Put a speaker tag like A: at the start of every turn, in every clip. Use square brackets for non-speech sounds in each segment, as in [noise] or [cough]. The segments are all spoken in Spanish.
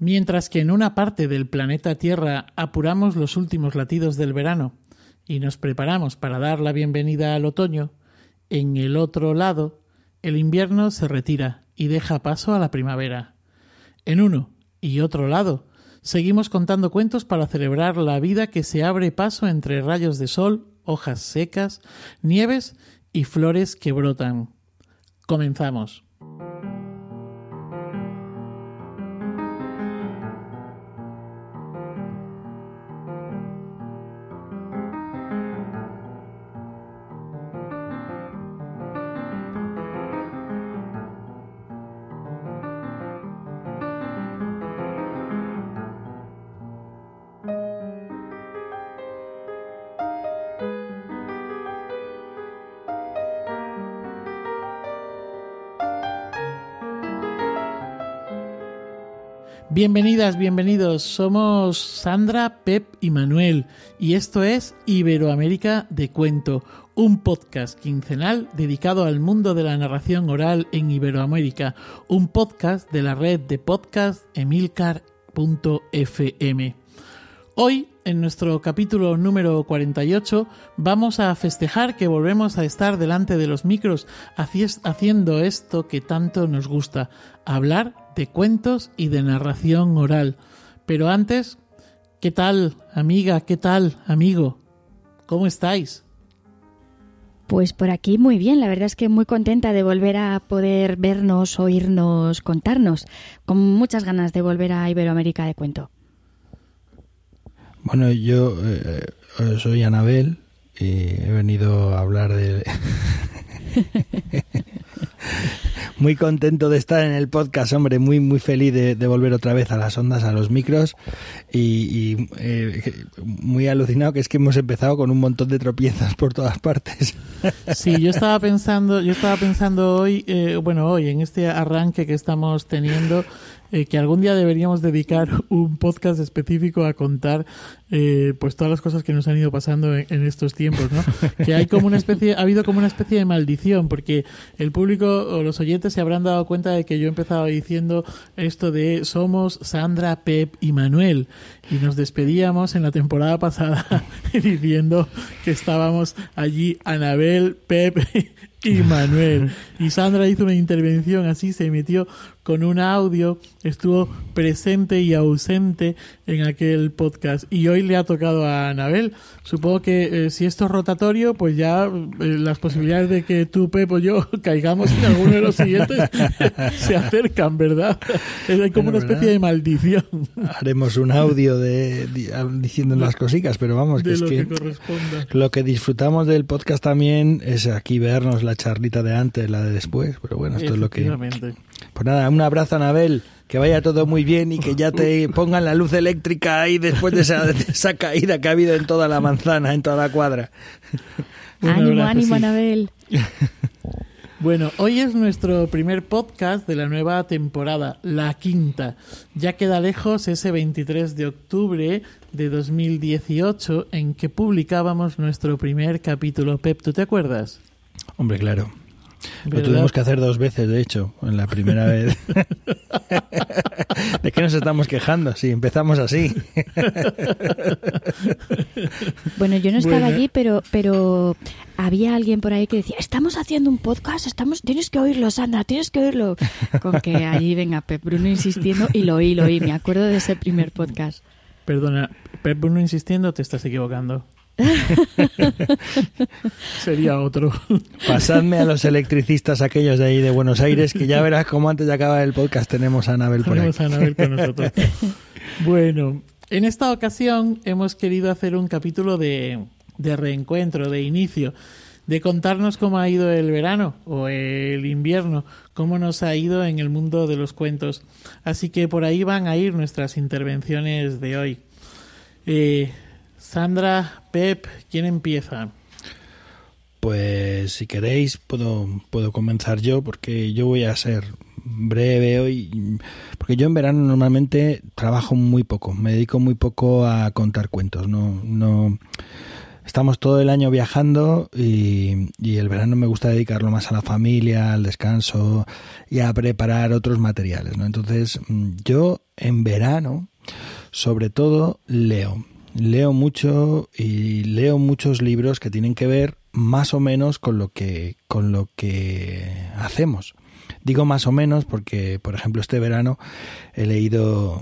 A: Mientras que en una parte del planeta Tierra apuramos los últimos latidos del verano y nos preparamos para dar la bienvenida al otoño, en el otro lado, el invierno se retira y deja paso a la primavera. En uno y otro lado, seguimos contando cuentos para celebrar la vida que se abre paso entre rayos de sol, hojas secas, nieves y flores que brotan. Comenzamos. Bienvenidas, bienvenidos. Somos Sandra, Pep y Manuel y esto es Iberoamérica de Cuento, un podcast quincenal dedicado al mundo de la narración oral en Iberoamérica, un podcast de la red de podcast emilcar.fm. Hoy, en nuestro capítulo número 48, vamos a festejar que volvemos a estar delante de los micros haciendo esto que tanto nos gusta, hablar de cuentos y de narración oral. Pero antes, ¿qué tal, amiga? ¿Qué tal, amigo? ¿Cómo estáis?
B: Pues por aquí muy bien, la verdad es que muy contenta de volver a poder vernos, oírnos, contarnos, con muchas ganas de volver a Iberoamérica de cuento.
C: Bueno, yo eh, eh, soy Anabel y he venido a hablar de... [laughs] [laughs] muy contento de estar en el podcast, hombre, muy muy feliz de, volver otra vez a las ondas, a los micros y, eh, muy alucinado que es que hemos empezado con un montón de tropiezas por todas partes. [laughs]
A: Sí, yo estaba pensando, yo estaba pensando hoy, bueno, hoy en este arranque que estamos teniendo, eh, que algún día deberíamos dedicar [laughs] un podcast específico a contar eh, pues todas las cosas que nos han ido pasando en, estos tiempos, ¿no? [laughs] Que hay como una especie, ha habido como una especie de maldición, porque el público o los oyentes se habrán dado cuenta de que yo he empezado diciendo esto de somos Sandra, Pep y Manuel, y nos despedíamos en la temporada pasada [laughs] diciendo que estábamos allí Anabel, Pep y Manuel. Y Sandra hizo una intervención así, se metió con un audio, estuvo presente y ausente en aquel podcast. Y hoy le ha tocado a Anabel. Supongo que eh, si esto es rotatorio, pues ya eh, las posibilidades de que tú, Pepo, yo [laughs] caigamos en alguno de los siguientes [laughs] se acercan, ¿verdad? Es como una especie de maldición.
C: Haremos un audio de, diciendo las cositas, pero vamos, que es
A: lo
C: que, lo que disfrutamos del podcast también es aquí vernos la charlita de antes, la de después, pero bueno, esto es lo que... Pues nada, un abrazo, Anabel, que vaya todo muy bien y que ya te [laughs] pongan la luz eléctrica ahí después de esa, caída que ha habido en toda la manzana, en toda la cuadra.
B: ánimo, ánimo, Anabel. [laughs]
A: Bueno, hoy es nuestro primer podcast de la nueva temporada, la quinta. Ya queda lejos ese 23 de octubre de 2018 en que publicábamos nuestro primer capítulo. Pep, ¿tú te acuerdas?
C: Hombre, claro. Lo tuvimos que hacer dos veces, de hecho, en la primera vez. [laughs] ¿De qué nos estamos quejando? Si empezamos así.
B: bueno, yo no estaba allí, pero, pero había alguien por ahí que decía, estamos haciendo un podcast, estamos, tienes que oírlo, Sandra, tienes que oírlo. Con que allí venga Pep Bruno insistiendo y lo oí, lo oí. Me acuerdo de ese primer podcast.
A: Perdona, Pep Bruno insistiendo, te estás equivocando. [laughs] Sería otro.
C: Pasadme a los electricistas aquellos de ahí de Buenos Aires, que ya verás cómo antes de acabar el podcast tenemos a Anabel por
A: tenemos a Anabel con nosotros. [laughs] Bueno, en esta ocasión hemos querido hacer un capítulo de, de reencuentro, de inicio, de contarnos cómo ha ido el verano o el invierno, cómo nos ha ido en el mundo de los cuentos. Así que por ahí van a ir nuestras intervenciones de hoy. Eh, Sandra, Pep, ¿quién empieza?
C: Pues si queréis puedo, puedo comenzar yo porque yo voy a ser breve hoy porque yo en verano normalmente trabajo muy poco, me dedico muy poco a contar cuentos, no no estamos todo el año viajando y, y, el verano me gusta dedicarlo más a la familia, al descanso y a preparar otros materiales. ¿no? Entonces, yo en verano, sobre todo, leo. Leo mucho y leo muchos libros que tienen que ver más o menos con lo que, con lo que hacemos. Digo más o menos porque, por ejemplo, este verano he leído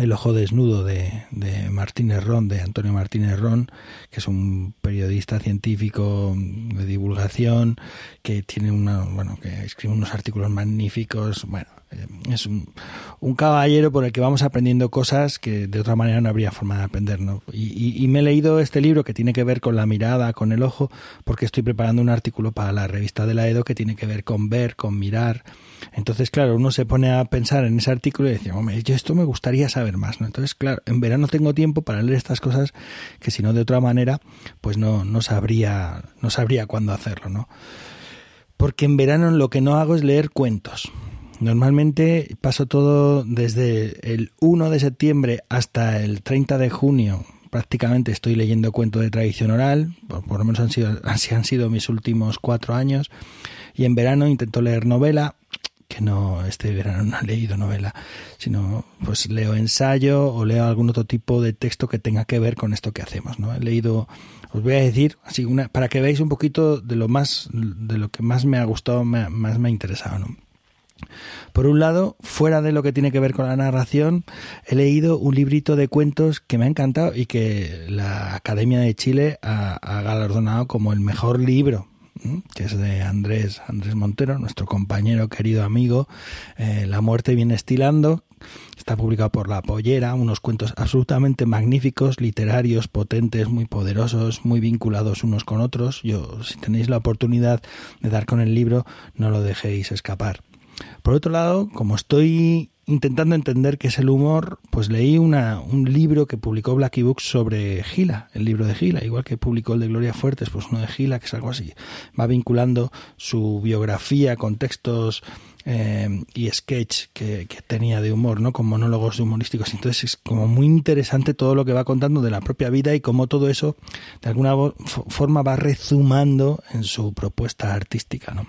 C: el ojo desnudo de, de Martínez Ron, de Antonio Martínez Ron, que es un periodista científico de divulgación, que tiene una, bueno, que escribe unos artículos magníficos. Bueno, eh, es un, un, caballero por el que vamos aprendiendo cosas que de otra manera no habría forma de aprender. ¿no? Y, y, me he leído este libro que tiene que ver con la mirada, con el ojo, porque estoy preparando un artículo para la revista de la EDO que tiene que ver con ver, con mirar. Entonces, claro, uno se pone a pensar en ese artículo y dice, hombre, yo esto me gustaría saber más. ¿no? Entonces, claro, en verano tengo tiempo para leer estas cosas que si no de otra manera, pues no, no sabría, no sabría cuándo hacerlo, ¿no? Porque en verano lo que no hago es leer cuentos Normalmente paso todo desde el 1 de septiembre hasta el 30 de junio. Prácticamente estoy leyendo cuentos de tradición oral, por, lo menos han sido, [laughs] así han sido mis últimos cuatro años. Y en verano intento leer novela, que no, este verano no he leído novela, sino pues leo ensayo o leo algún otro tipo de texto que tenga que ver con esto que hacemos, ¿no? He leído, os voy a decir, así una, para que veáis un poquito de lo más, de lo que más me ha gustado, más me ha interesado, ¿no? Por un lado, fuera de lo que tiene que ver con la narración, he leído un librito de cuentos que me ha encantado y que la Academia de Chile ha, galardonado como el mejor libro que es de Andrés, Andrés Montero, nuestro compañero, querido amigo, eh, La muerte viene estilando, está publicado por La Pollera, unos cuentos absolutamente magníficos, literarios, potentes, muy poderosos, muy vinculados unos con otros. Yo, si tenéis la oportunidad de dar con el libro, no lo dejéis escapar. Por otro lado, como estoy intentando entender qué es el humor, pues leí una, un libro que publicó Blacky Books sobre Gila, el libro de Gila, igual que publicó el de Gloria Fuertes, pues uno de Gila, que es algo así. Va vinculando su biografía con textos eh, y sketch que, que, tenía de humor, ¿no? Con monólogos humorísticos. Entonces es como muy interesante todo lo que va contando de la propia vida y cómo todo eso de alguna forma va rezumando en su propuesta artística, ¿no?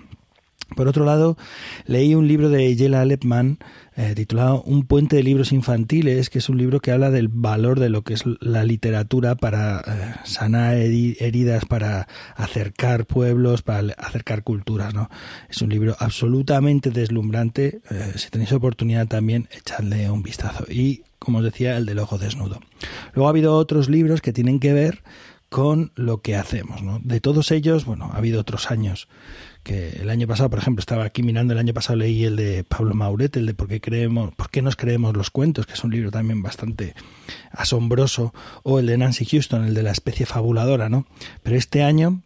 C: Por otro lado, leí un libro de Yela Lepman eh, titulado Un puente de libros infantiles, que es un libro que habla del valor de lo que es la literatura para eh, sanar heridas, para acercar pueblos, para acercar culturas. ¿no? Es un libro absolutamente deslumbrante. Eh, si tenéis oportunidad también, echadle un vistazo. Y, como os decía, el del ojo desnudo. Luego ha habido otros libros que tienen que ver con lo que hacemos. ¿no? De todos ellos, bueno, ha habido otros años que el año pasado, por ejemplo, estaba aquí mirando, el año pasado leí el de Pablo Mauret, el de por qué, creemos, por qué nos creemos los cuentos, que es un libro también bastante asombroso, o el de Nancy Houston, el de la especie fabuladora, ¿no? Pero este año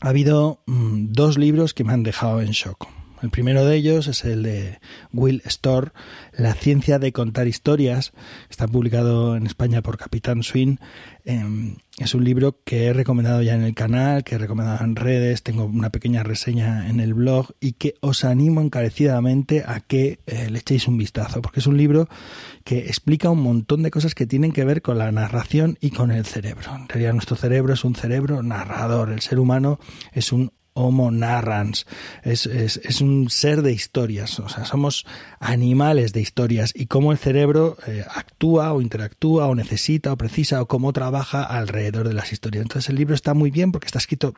C: ha habido mm, dos libros que me han dejado en shock. El primero de ellos es el de Will Storr, La ciencia de contar historias. Está publicado en España por Capitán Swin. Em, es un libro que he recomendado ya en el canal, que he recomendado en redes, tengo una pequeña reseña en el blog y que os animo encarecidamente a que eh, le echéis un vistazo, porque es un libro que explica un montón de cosas que tienen que ver con la narración y con el cerebro. En realidad nuestro cerebro es un cerebro narrador, el ser humano es un Homo narrans, es, es, es, un ser de historias, o sea, somos animales de historias y cómo el cerebro eh, actúa o interactúa o necesita o precisa o cómo trabaja alrededor de las historias. Entonces el libro está muy bien porque está escrito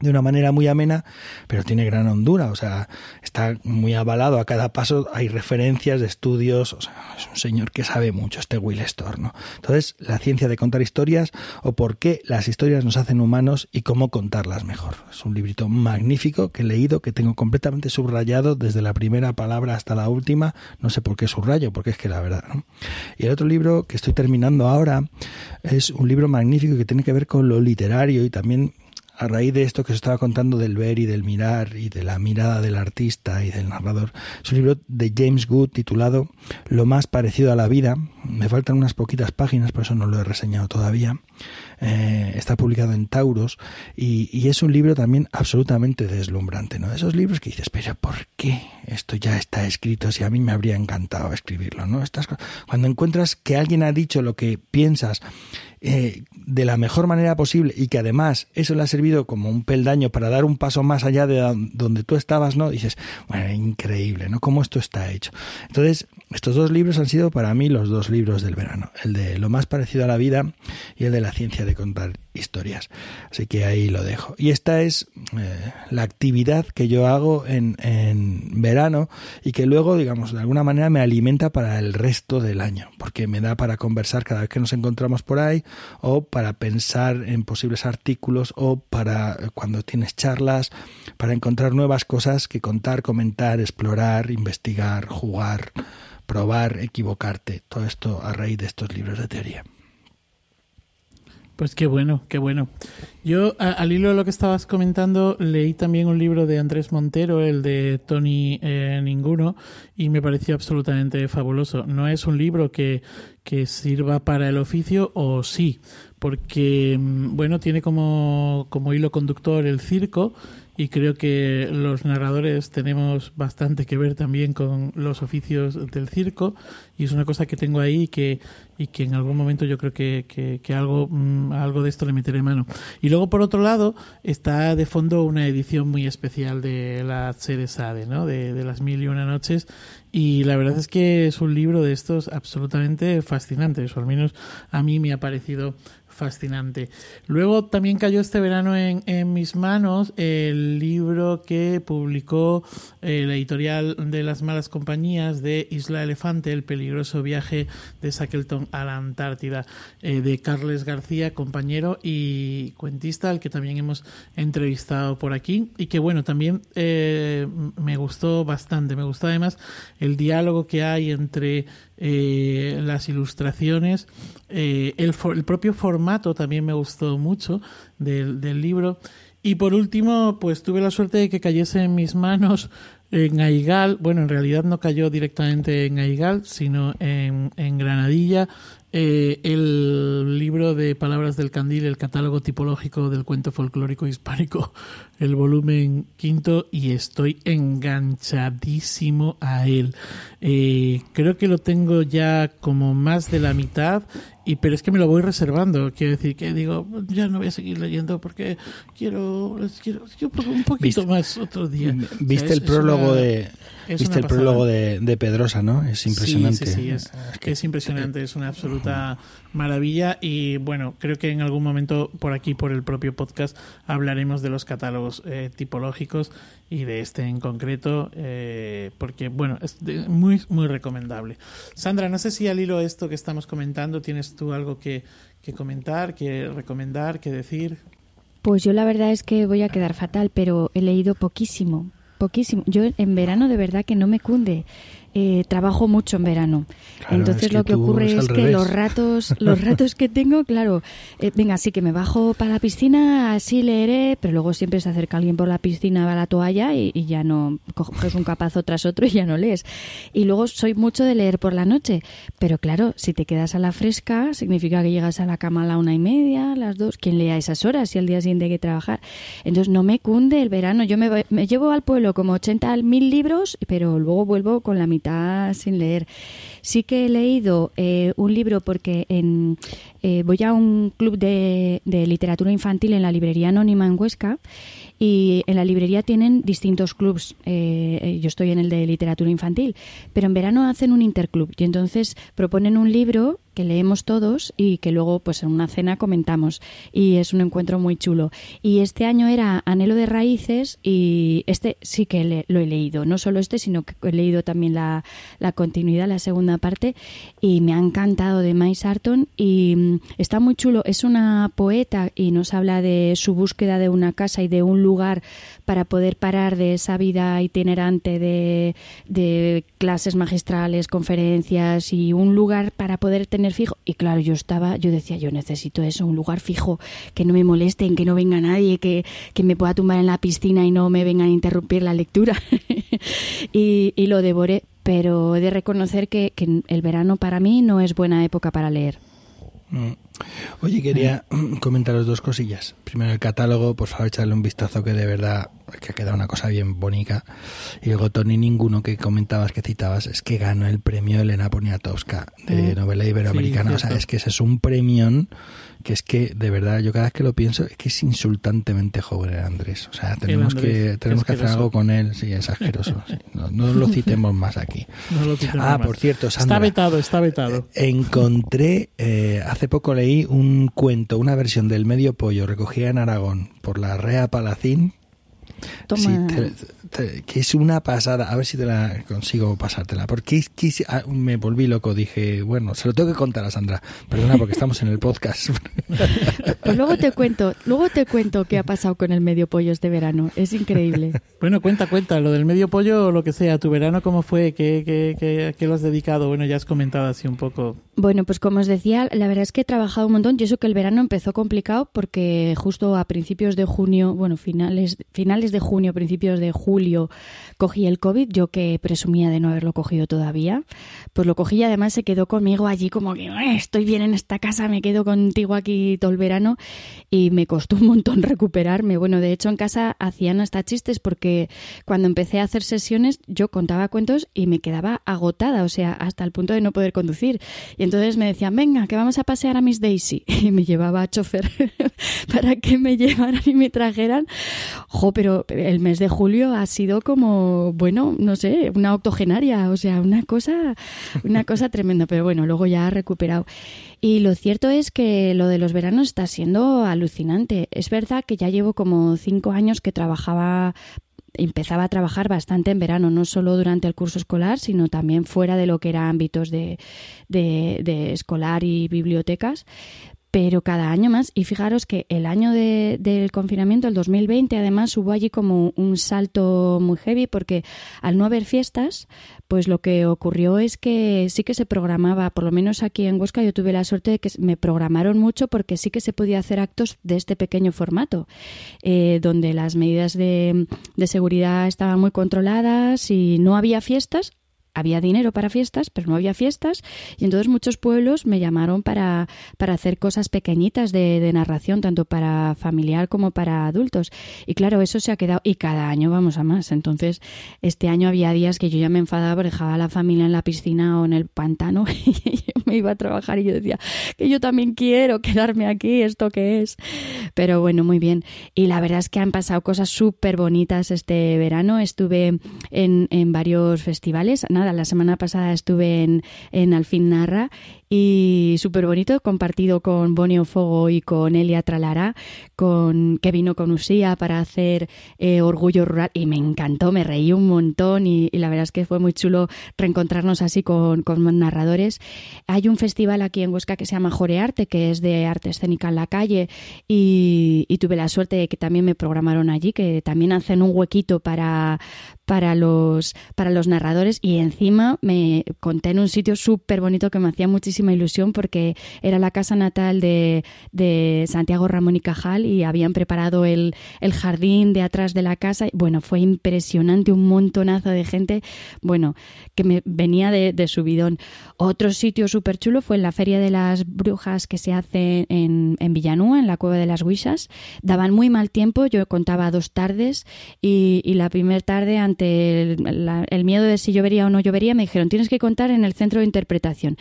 C: de una manera muy amena, pero tiene gran hondura, o sea, está muy avalado a cada paso, hay referencias de estudios, o sea, es un señor que sabe mucho, este Will Storr, ¿no? Entonces, la ciencia de contar historias o por qué las historias nos hacen humanos y cómo contarlas mejor. Es un librito magnífico que he leído, que tengo completamente subrayado desde la primera palabra hasta la última, no sé por qué subrayo, porque es que la verdad, ¿no? Y el otro libro que estoy terminando ahora es un libro magnífico que tiene que ver con lo literario y también a raíz de esto que os estaba contando del ver y del mirar y de la mirada del artista y del narrador. Es un libro de James Good titulado Lo más parecido a la vida. Me faltan unas poquitas páginas, por eso no lo he reseñado todavía. Eh, está publicado en Tauros y, es un libro también absolutamente deslumbrante, ¿no? Esos libros que dices, pero ¿por qué esto ya está escrito si a mí me habría encantado escribirlo, ¿no? Estas, cuando encuentras que alguien ha dicho lo que piensas eh, de la mejor manera posible y que además eso le ha servido como un peldaño para dar un paso más allá de donde tú estabas, ¿no? Dices, bueno, increíble, ¿no? Cómo esto está hecho. Entonces, estos dos libros han sido para mí los dos libros del verano, el de lo más parecido a la vida y el de la ciencia de contar historias. Así que ahí lo dejo. Y esta es eh, la actividad que yo hago en, en, verano y que luego, digamos, de alguna manera me alimenta para el resto del año, porque me da para conversar cada vez que nos encontramos por ahí o para pensar en posibles artículos o para eh, cuando tienes charlas, para encontrar nuevas cosas que contar, comentar, explorar, investigar, jugar, probar, equivocarte. Todo esto a raíz de estos libros de teoría.
A: Pues qué bueno, qué bueno. Yo, al hilo de lo que estabas comentando, leí también un libro de Andrés Montero, el de Tony eh, Ninguno, y me pareció absolutamente fabuloso. No es un libro que, que sirva para el oficio, o sí, porque, mm, bueno, tiene como, como hilo conductor el circo, y creo que los narradores tenemos bastante que ver también con los oficios del circo y es una cosa que tengo ahí y que, y que en algún momento yo creo que, que, algo, mm, algo de esto le meteré mano. Y luego por otro lado está de fondo una edición muy especial de la serie Sade, ¿no? de, de las mil y una noches y la verdad es que es un libro de estos absolutamente fascinante, o al menos a mí me ha parecido fascinante. Luego también cayó este verano en, en mis manos el libro que publicó eh, la editorial de las malas compañías de Isla Elefante, el peligroso viaje de Shackleton a la Antártida, eh, de Carles García, compañero y cuentista, al que también hemos entrevistado por aquí, y que bueno, también eh, me gustó bastante, me gustó además el diálogo que hay entre eh, las ilustraciones, el, el, propio formato también me gustó mucho del, del, libro. Y por último, pues tuve la suerte de que cayese en mis manos en Aigal, bueno, en realidad no cayó directamente en Aigal, sino en, en Granadilla, eh, el libro de Palabras del Candil, el catálogo tipológico del cuento folclórico hispánico, [laughs] el volumen quinto, y estoy enganchadísimo a él. Eh, creo que lo tengo ya como más de la mitad y pero es que me lo voy reservando. Quiero decir que digo ya no voy a seguir leyendo porque quiero quiero, un poquito más otro día.
C: viste el prólogo de viste el prólogo de, de, Pedrosa no es impresionante
A: sí, sí, es, es, impresionante es una absoluta maravilla y bueno creo que en algún momento por aquí por el propio podcast hablaremos de los catálogos eh, tipológicos y de este en concreto eh, porque bueno es muy muy recomendable Sandra no sé si al hilo de esto que estamos comentando tienes tú algo que, que comentar, que recomendar, que decir?
B: Pues yo la verdad es que voy a quedar fatal, pero he leído poquísimo, poquísimo. Yo en verano de verdad que no me cunde. Eh, trabajo mucho en verano. Entonces lo que ocurre es, que los ratos, [laughs] los ratos que tengo, claro, eh, venga, sí que me bajo para la piscina, así leeré, pero luego siempre se acerca alguien por la piscina, va a la toalla y, ya no coges un capazo tras otro y ya no lees. Y luego soy mucho de leer por la noche, pero claro, si te quedas a la fresca, significa que llegas a la cama a la una y media, a las dos, quien lea esas horas y al día siguiente hay que trabajar. Entonces no me cunde el verano, yo me, me llevo al pueblo como 80 mil libros, pero luego vuelvo con la mitad sin leer. Sí que he leído eh, un libro porque en, eh, voy a un club de, de literatura infantil en la librería anónima en Huesca y en la librería tienen distintos clubs. Eh, yo estoy en el de literatura infantil, pero en verano hacen un interclub y entonces proponen un libro que leemos todos y que luego pues en una cena comentamos y es un encuentro muy chulo. Y este año era Anhelo de Raíces y este sí que lo he leído. No solo este sino que he leído también la, la continuidad la segunda parte y me ha encantado de May Sarton y mm, está muy chulo. Es una poeta y nos habla de su búsqueda de una casa y de un lugar para poder parar de esa vida itinerante de, de clases magistrales conferencias y un lugar para poder tener fijo. Y claro, yo estaba, yo decía, yo necesito eso, un lugar fijo, que no me molesten, que no venga nadie, que, que me pueda tumbar en la piscina y no me vengan a interrumpir la lectura. [laughs] y, lo devoré, pero he de reconocer que, que el verano para mí no es buena época para leer.
C: Oye, quería [clears throat] comentaros dos cosillas. Primero el catálogo, por favor, echarle un vistazo que de verdad que ha quedado una cosa bien bonita. Y luego, Tony, ninguno que comentabas, que citabas, es que ganó el premio Elena Poniatowska de mm. novela iberoamericana. o sea, es que ese es un premio que es que, de verdad, yo cada vez que lo pienso, es que es insultantemente joven Andrés. O sea, tenemos que tenemos que hacer algo con él. Sí, es asqueroso. [laughs] No, lo citemos más aquí. ah, por cierto, Sandra.
A: Está vetado, está vetado.
C: Encontré, eh, hace poco leí un cuento, una versión del Medio Pollo recogida en Aragón por la Rea Palacín que es una pasada. A ver si te la consigo pasártela. Porque ah, me volví loco. Dije, bueno, se lo tengo que contar a Sandra. Perdona, porque estamos en el podcast. [laughs]
B: Pues luego te cuento, luego te cuento qué ha pasado con el medio pollo este verano. Es increíble.
A: Bueno, cuenta, cuenta. Lo del medio pollo o lo que sea. ¿Tu verano cómo fue? ¿Qué, qué, qué, lo has dedicado? Bueno, ya has comentado así un poco.
B: Bueno, pues como os decía, la verdad es que he trabajado un montón. Yo eso que el verano empezó complicado porque justo a principios de junio, bueno, finales, finales de junio, principios de julio, cogí el COVID, yo que presumía de no haberlo cogido todavía, pues lo cogí y además se quedó conmigo allí como que estoy bien en esta casa, me quedo contigo aquí todo el verano y me costó un montón [laughs] recuperarme. Bueno, de hecho en casa hacían hasta chistes porque cuando empecé a hacer sesiones yo contaba cuentos y me quedaba agotada, o sea, hasta el punto de no poder conducir. Y entonces me decían, venga, que vamos a pasear a Miss Daisy. [laughs] Y me llevaba a chofer [laughs] para que me llevaran y me trajeran. Jo, pero el mes de julio ha sido como, bueno, no sé, una octogenaria, o sea, una cosa, una cosa tremenda, pero bueno, luego ya ha recuperado. Y lo cierto es que lo de los veranos está siendo alucinante. Es verdad que ya llevo como cinco años que trabajaba empezaba a trabajar bastante en verano, no solo durante el curso escolar, sino también fuera de lo que eran ámbitos de, de, de escolar y bibliotecas pero cada año más. Y fijaros que el año del confinamiento, el 2020, además hubo allí como un salto muy heavy porque al no haber fiestas, pues lo que ocurrió es que sí que se programaba, por lo menos aquí en Huesca yo tuve la suerte de que me programaron mucho porque sí que se podía hacer actos de este pequeño formato, eh, donde las medidas de, de seguridad estaban muy controladas y no había fiestas, había dinero para fiestas, pero no había fiestas, y entonces muchos pueblos me llamaron para, para hacer cosas pequeñitas de, de, narración, tanto para familiar como para adultos. Y claro, eso se ha quedado, y cada año vamos a más. Entonces, este año había días que yo ya me enfadaba dejaba a la familia en la piscina o en el pantano [laughs] y yo me iba a trabajar y yo decía que yo también quiero quedarme aquí, ¿esto qué es? Pero bueno, muy bien. Y la verdad es que han pasado cosas súper bonitas este verano. Estuve en, en varios festivales. Nada, la semana pasada estuve en, en Alfin Narra y súper bonito, compartido con Bonio Fogo y con Elia Tralara, con, que vino con Usía para hacer eh, Orgullo Rural y me encantó, me reí un montón y, la verdad es que fue muy chulo reencontrarnos así con, con, narradores. Hay un festival aquí en Huesca que se llama Jorearte, que es de arte escénica en la calle y, tuve la suerte de que también me programaron allí, que también hacen un huequito para, para los, para los narradores y encima me conté en un sitio súper bonito que me hacía muchísimo ilusión porque era la casa natal de, de Santiago Ramón y Cajal y habían preparado el, el, jardín de atrás de la casa. Bueno, fue impresionante, un montonazo de gente, bueno, que me venía de, de subidón. Otro sitio súper chulo fue en la Feria de las Brujas que se hace en, en Villanúa, en la Cueva de las Huisas. Daban muy mal tiempo, yo contaba dos tardes y, y la primera tarde ante el, el miedo de si llovería o no llovería me dijeron tienes que contar en el centro de interpretación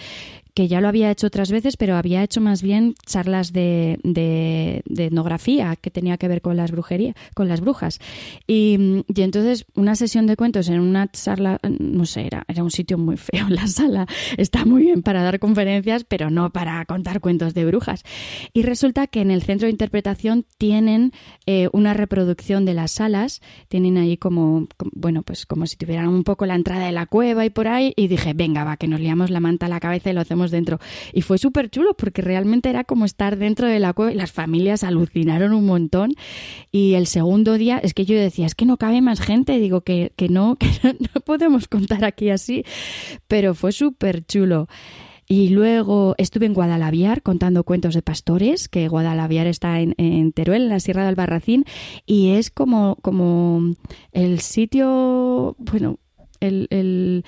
B: que ya lo había hecho otras veces, pero había hecho más bien charlas de, de, etnografía que tenía que ver con las brujerías, con las brujas. Y, y, entonces una sesión de cuentos en una charla, no sé, era, era un sitio muy feo [laughs] la sala. Está muy bien para dar conferencias, pero no para contar cuentos de brujas. Y resulta que en el centro de interpretación tienen eh, una reproducción de las salas, tienen ahí como, bueno, pues como si tuvieran un poco la entrada de la cueva y por ahí, y dije, venga, va, que nos liamos la manta a la cabeza y lo hacemos dentro. Y fue súper chulo porque realmente era como estar dentro de la cueva y las familias alucinaron un montón. Y el segundo día es que yo decía, es que no cabe más gente, digo que, que no, [laughs] que no podemos contar aquí así, pero fue súper chulo. Y luego estuve en Guadalaviar contando cuentos de pastores, que Guadalaviar está en, Teruel, en la Sierra del Albarracín, y es como, como el sitio, bueno, el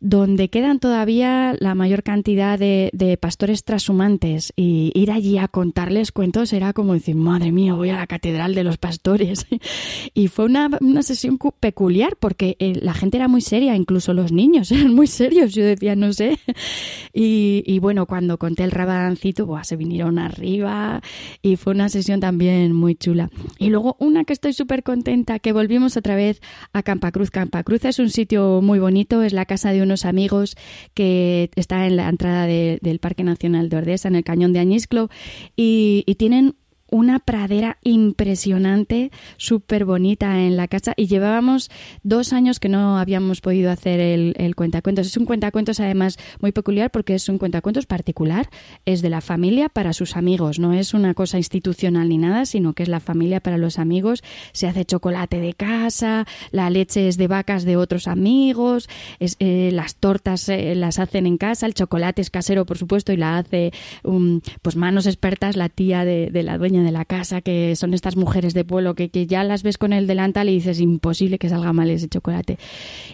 B: donde quedan todavía la mayor cantidad de, pastores trashumantes y ir allí a contarles cuentos era como decir, madre mía, voy a la catedral de los pastores. [laughs] y fue una, sesión peculiar porque eh, la gente era muy seria, incluso los niños [laughs] eran muy serios, yo decía, no sé. [laughs] y, bueno, cuando conté el rabadancito, se vinieron arriba y fue una sesión también muy chula. Y luego una que estoy súper contenta, que volvimos otra vez a Campacruz. Campacruz es un sitio muy bonito, es la casa de unos amigos que está en la entrada del Parque Nacional de Ordesa, en el Cañón de Añisclo, y, y tienen una pradera impresionante, súper bonita en la casa y llevábamos dos años que no habíamos podido hacer el, el, cuentacuentos. Es un cuentacuentos además muy peculiar porque es un cuentacuentos particular, es de la familia para sus amigos, no es una cosa institucional ni nada, sino que es la familia para los amigos. Se hace chocolate de casa, la leche es de vacas de otros amigos, eh, las tortas eh, las hacen en casa, el chocolate es casero por supuesto y la hace um, pues manos expertas la tía de, de la dueña de la casa, que son estas mujeres de pueblo que, que ya las ves con el delantal y dices, imposible que salga mal ese chocolate.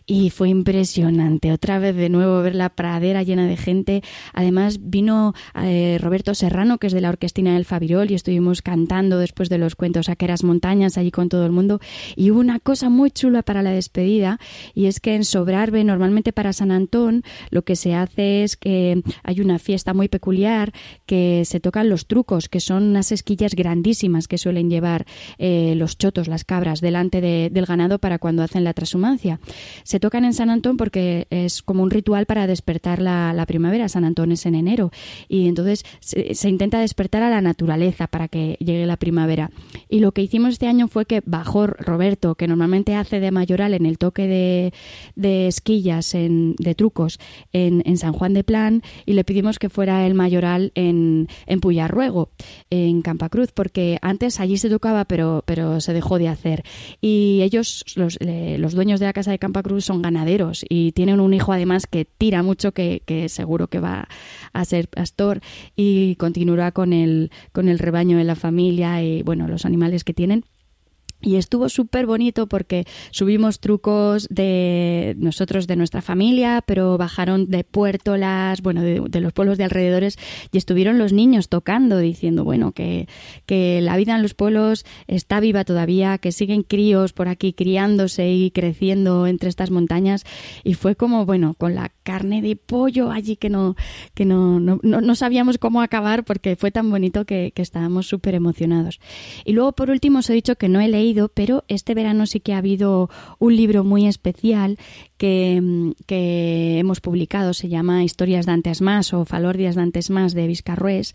B: Y fue impresionante. Otra vez de nuevo ver la pradera llena de gente. Además vino eh, Roberto Serrano, que es de la Orquestina del Fabirol, y estuvimos cantando después de los cuentos Aqueras Montañas allí con todo el mundo. Y hubo una cosa muy chula para la despedida, y es que en Sobrarbe, normalmente para San Antón, lo que se hace es que hay una fiesta muy peculiar que se tocan los trucos, que son unas esquillas grandísimas que suelen llevar eh, los chotos, las cabras, delante del ganado para cuando hacen la transhumancia. Se tocan en San Antón porque es como un ritual para despertar la, primavera. San Antón es en enero y entonces se, intenta despertar a la naturaleza para que llegue la primavera. Y lo que hicimos este año fue que bajó Roberto, que normalmente hace de mayoral en el toque de, de esquillas, en, de trucos, en, en, San Juan de Plan, y le pedimos que fuera el mayoral en, en Puyarruego, en Campacruz porque antes allí se tocaba, pero, pero se dejó de hacer. Y ellos, los, los dueños de la casa de Campacruz, son ganaderos y tienen un hijo además que tira mucho, que, que seguro que va a ser pastor y continuará con el, con el rebaño de la familia y, bueno, los animales que tienen. Y estuvo súper bonito porque subimos trucos de nosotros, de nuestra familia, pero bajaron de Puertolas, bueno, de, los pueblos de alrededores, y estuvieron los niños tocando, diciendo, bueno, que, que la vida en los pueblos está viva todavía, que siguen críos por aquí criándose y creciendo entre estas montañas. Y fue como, bueno, con la carne de pollo allí que no, que no, no, no, sabíamos cómo acabar porque fue tan bonito que, que estábamos súper emocionados. Y luego, por último, os he dicho que no he leído pero este verano sí que ha habido un libro muy especial que, hemos publicado, se llama Historias de antes más o Falordias de antes más de Vizcarrués,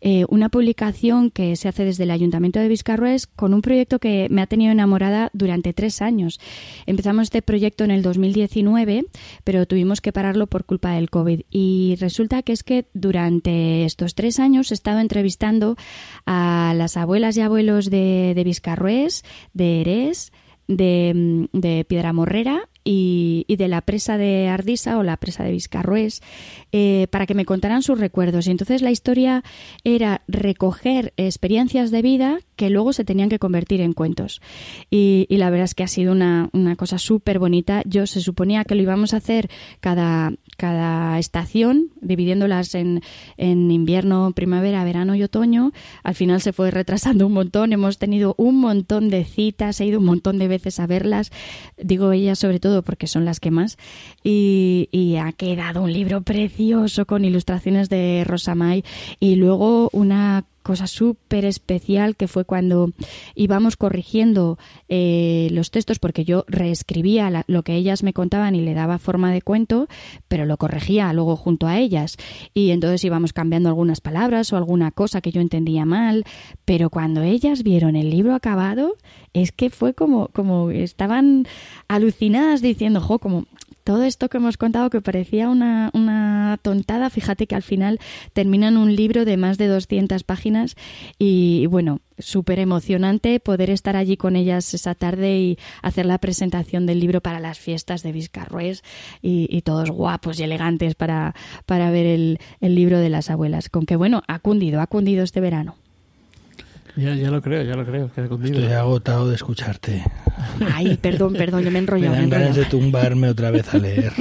B: eh, una publicación que se hace desde el Ayuntamiento de Vizcarrués con un proyecto que me ha tenido enamorada durante tres años. Empezamos este proyecto en el 2019, pero tuvimos que pararlo por culpa del COVID y resulta que es que durante estos tres años he estado entrevistando a las abuelas y abuelos de, de Vizcarrués, de Eres, de, de Piedra Morrera y, de la presa de Ardisa o la presa de Vizcarrués eh, para que me contaran sus recuerdos. Y entonces la historia era recoger experiencias de vida que luego se tenían que convertir en cuentos. Y, la verdad es que ha sido una, una cosa súper bonita. Yo se suponía que lo íbamos a hacer cada, cada estación, dividiéndolas en, en invierno, primavera, verano y otoño. Al final se fue retrasando un montón. Hemos tenido un montón de citas, he ido un montón de veces a verlas. Digo ellas sobre todo porque son las que más. Y, y ha quedado un libro precioso con ilustraciones de Rosa May y luego una cosa súper especial que fue cuando íbamos corrigiendo eh, los textos, porque yo reescribía lo que ellas me contaban y le daba forma de cuento, pero lo corregía luego junto a ellas. Y entonces íbamos cambiando algunas palabras o alguna cosa que yo entendía mal, pero cuando ellas vieron el libro acabado, es que fue como, como estaban alucinadas diciendo, jo, como todo esto que hemos contado que parecía una, una tontada. Fíjate que al final terminan un libro de más de 200 páginas y bueno, súper emocionante poder estar allí con ellas esa tarde y hacer la presentación del libro para las fiestas de Vizcarrués y, todos guapos y elegantes para, para ver el, el libro de las abuelas. Con que bueno, ha cundido, ha cundido este verano.
A: Ya, ya lo creo, ya lo creo.
C: Estoy agotado de escucharte.
B: Ay, perdón, perdón, yo me enrollo. [laughs]
C: Me dan ganas de tumbarme otra vez a leer.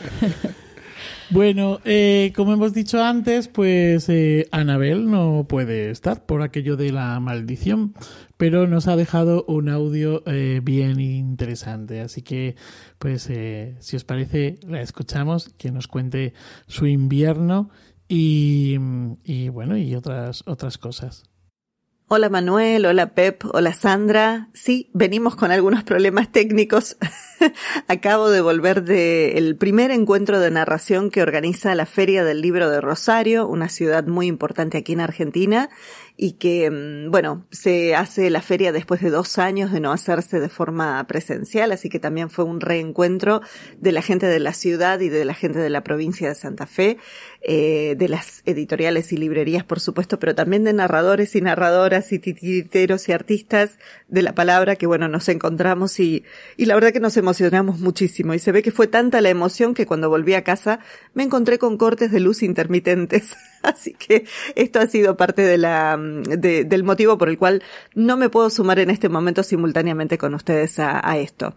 C: [laughs]
A: bueno, eh, como hemos dicho antes, pues eh, Anabel no puede estar por aquello de la maldición, pero nos ha dejado un audio eh, bien interesante. Así que, pues, eh, si os parece, la escuchamos, que nos cuente su invierno y, y bueno, y otras, otras cosas.
D: Hola Manuel, hola Pep, hola Sandra. Sí, venimos con algunos problemas técnicos. [laughs] Acabo de volver del primer encuentro de narración que organiza la Feria del Libro de Rosario, una ciudad muy importante aquí en Argentina, y que, mm, bueno, se hace la feria después de dos años de no hacerse de forma presencial, así que también fue un reencuentro de la gente de la ciudad y de la gente de la provincia de Santa Fe, eh, de las editoriales y librerías, por supuesto, pero también de narradores y narradoras y titiriteros y artistas de la palabra que, bueno, nos encontramos y, y la verdad que nos emocionamos muchísimo y se ve que fue tanta la emoción que cuando volví a casa me encontré con cortes de luz intermitentes. [laughs] Así que esto ha sido parte de la, del motivo por el cual no me puedo sumar en este momento simultáneamente con ustedes a, esto.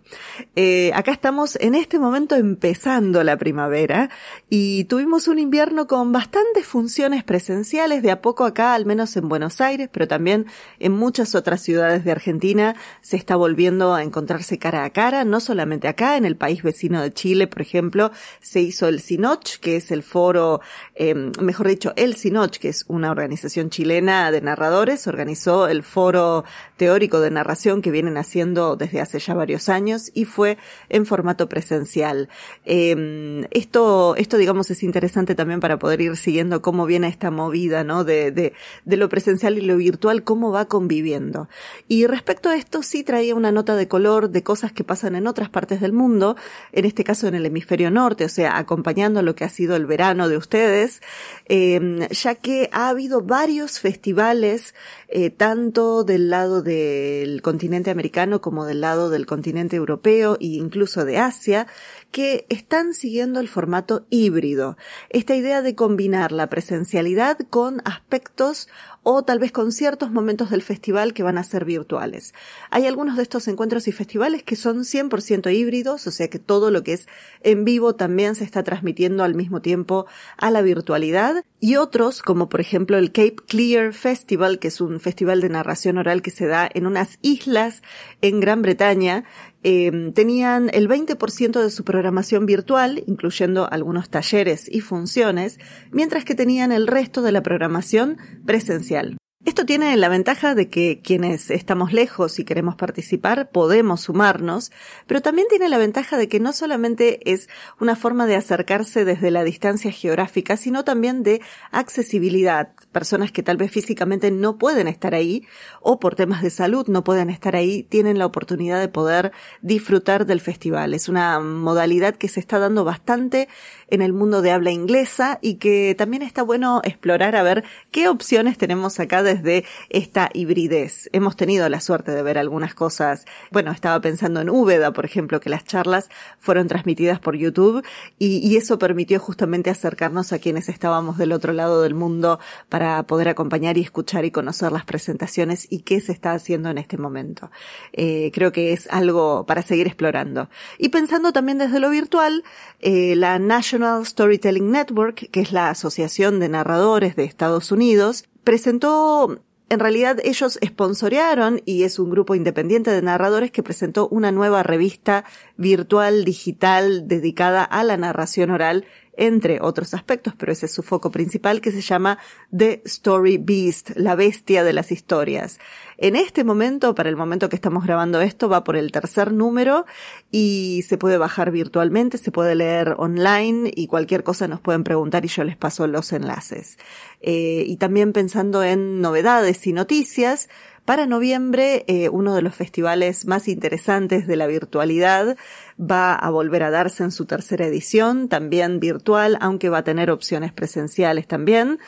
D: Eh, acá estamos en este momento empezando la primavera y tuvimos un invierno con bastantes funciones presenciales de a poco acá, al menos en Buenos Aires, pero también en muchas otras ciudades de Argentina se está volviendo a encontrarse cara a cara, no solamente acá, en el país vecino de Chile, por ejemplo, se hizo el SINOCH, que es el foro, eh, mejor dicho, el SINOCH, que es una organización chilena de narradores, organizó el foro teórico de narración que vienen haciendo desde hace ya varios años y fue en formato presencial. Em, esto, esto digamos es interesante también para poder ir siguiendo cómo viene esta movida, ¿no? De, de, lo presencial y lo virtual, cómo va conviviendo. Y respecto a esto sí traía una nota de color de cosas que pasan en otras partes del mundo, en este caso en el hemisferio norte, o sea, acompañando lo que ha sido el verano de ustedes. Eh, ya que ha habido varios festivales, eh, tanto del lado del continente americano como del lado del continente europeo e incluso de Asia, que están siguiendo el formato híbrido. Esta idea de combinar la presencialidad con aspectos o tal vez con ciertos momentos del festival que van a ser virtuales. Hay algunos de estos encuentros y festivales que son 100% híbridos, o sea que todo lo que es en vivo también se está transmitiendo al mismo tiempo a la virtualidad, y otros, como por ejemplo el Cape Clear Festival, que es un festival de narración oral que se da en unas islas en Gran Bretaña, Em, tenían el 20% de su programación virtual, incluyendo algunos talleres y funciones, mientras que tenían el resto de la programación presencial. Esto tiene la ventaja de que quienes estamos lejos y queremos participar podemos sumarnos, pero también tiene la ventaja de que no solamente es una forma de acercarse desde la distancia geográfica, sino también de accesibilidad. Personas que tal vez físicamente no pueden estar ahí o por temas de salud no pueden estar ahí, tienen la oportunidad de poder disfrutar del festival. Es una modalidad que se está dando bastante en el mundo de habla inglesa y que también está bueno explorar a ver qué opciones tenemos acá desde esta hibridez. Hemos tenido la suerte de ver algunas cosas. Bueno, estaba pensando en Úbeda, por ejemplo, que las charlas fueron transmitidas por YouTube y, eso permitió justamente acercarnos a quienes estábamos del otro lado del mundo para poder acompañar y escuchar y conocer las presentaciones y qué se está haciendo en este momento. Eh, creo que es algo para seguir explorando. Y pensando también desde lo virtual, eh, la National Storytelling Network, que es la Asociación de Narradores de Estados Unidos, presentó en realidad ellos sponsorearon y es un grupo independiente de narradores que presentó una nueva revista virtual digital dedicada a la narración oral entre otros aspectos, pero ese es su foco principal, que se llama The Story Beast, la bestia de las historias. En este momento, para el momento que estamos grabando esto, va por el tercer número y se puede bajar virtualmente, se puede leer online y cualquier cosa nos pueden preguntar y yo les paso los enlaces. Eh, y también pensando en novedades y noticias, Para noviembre, eh, uno de los festivales más interesantes de la virtualidad va a volver a darse en su tercera edición, también virtual, aunque va a tener opciones presenciales también.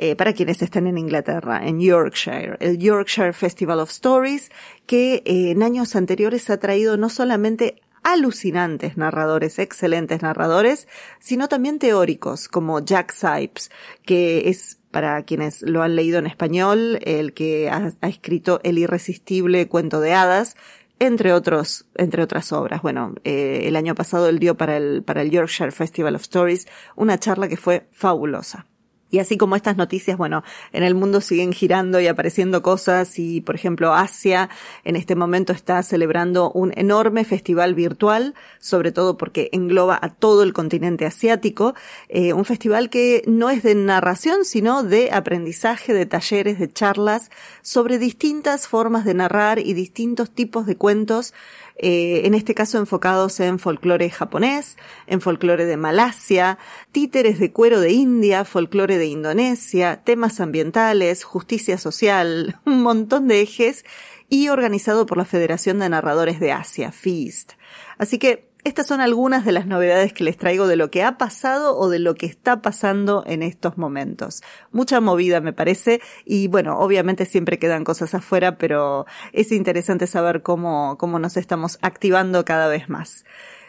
D: Eh, para quienes estén en Inglaterra, en Yorkshire, el Yorkshire Festival of Stories, que eh, en años anteriores ha traído no solamente alucinantes narradores, excelentes narradores, sino también teóricos como Jack Sipes, que es para quienes lo han leído en español, el que ha, escrito El irresistible cuento de hadas, entre otros, entre otras obras. Bueno, eh, el año pasado él dio para el, para el Yorkshire Festival of Stories una charla que fue fabulosa. Y así como estas noticias, bueno, en el mundo siguen girando y apareciendo cosas y, por ejemplo, Asia en este momento está celebrando un enorme festival virtual, sobre todo porque engloba a todo el continente asiático, eh, un festival que no es de narración, sino de aprendizaje, de talleres, de charlas sobre distintas formas de narrar y distintos tipos de cuentos eh, en este caso enfocados en folclore japonés, en folclore de Malasia, títeres de cuero de India, folclore de Indonesia, temas ambientales, justicia social, [laughs] un montón de ejes y organizado por la Federación de Narradores de Asia, FEAST. Así que estas son algunas de las novedades que les traigo de lo que ha pasado o de lo que está pasando en estos momentos. Mucha movida me parece y bueno, obviamente siempre quedan cosas afuera, pero es interesante saber cómo, cómo nos estamos activando cada vez más.